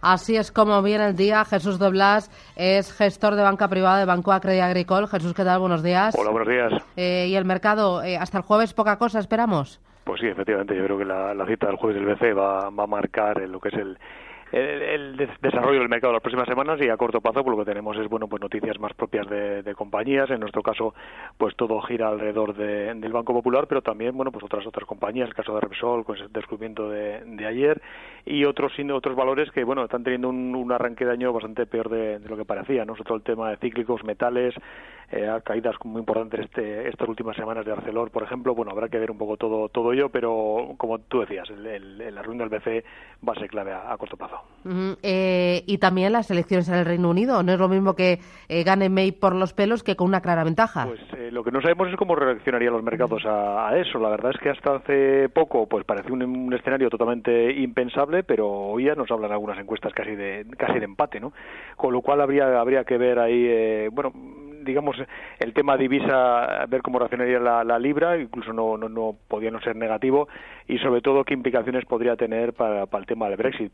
Así es como viene el día. Jesús Doblas es gestor de banca privada de Banco Acredit Agricole. Jesús, ¿qué tal? Buenos días. Hola, buenos días. Eh, ¿Y el mercado? Eh, ¿Hasta el jueves poca cosa esperamos? Pues sí, efectivamente. Yo creo que la, la cita del jueves del BCE va, va a marcar lo que es el, el, desarrollo del mercado las próximas semanas y a corto plazo pues lo que tenemos es bueno pues noticias más propias de, compañías. En nuestro caso pues todo gira alrededor del Banco Popular pero también bueno pues otras otras compañías. El caso de Repsol con ese descubrimiento de, ayer y otros otros valores que bueno están teniendo un, arranque de año bastante peor de, lo que parecía no sobre todo el tema de cíclicos metales eh, caídas muy importantes este, estas últimas semanas de Arcelor por ejemplo. Bueno habrá que ver un poco todo todo ello pero como tú decías el, ruina del BCE va a ser clave a corto plazo eh, y también las elecciones en el Reino Unido. No es lo mismo que eh, gane May por los pelos que con una clara ventaja. Pues eh, lo que no sabemos es cómo reaccionarían los mercados a, eso. La verdad es que hasta hace poco pues parecía un, escenario totalmente impensable, pero hoy ya nos hablan algunas encuestas casi de casi de empate, ¿no? Con lo cual habría habría que ver ahí, bueno digamos, el tema divisa, ver cómo reaccionaría la, libra, incluso no, no, no, podía no ser negativo, y sobre todo qué implicaciones podría tener para, para el tema del Brexit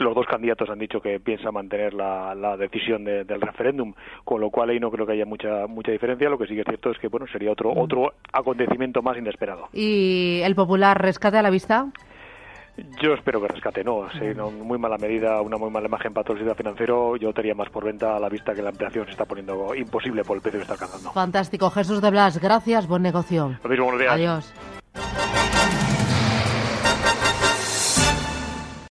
los dos candidatos han dicho que piensan mantener la, decisión del referéndum, con lo cual ahí no creo que haya mucha mucha diferencia. Lo que sí que es cierto es que bueno sería otro otro acontecimiento más inesperado. ¿Y el popular rescate a la vista? Yo espero que rescate, no, sí, muy mala medida, una muy mala imagen para todo el sistema financiero. Yo tenía más por venta a la vista que la ampliación se está poniendo imposible por el precio que está alcanzando. Fantástico. Jesús de Blas, gracias, buen negocio. Lo mismo, buenos días. Adiós.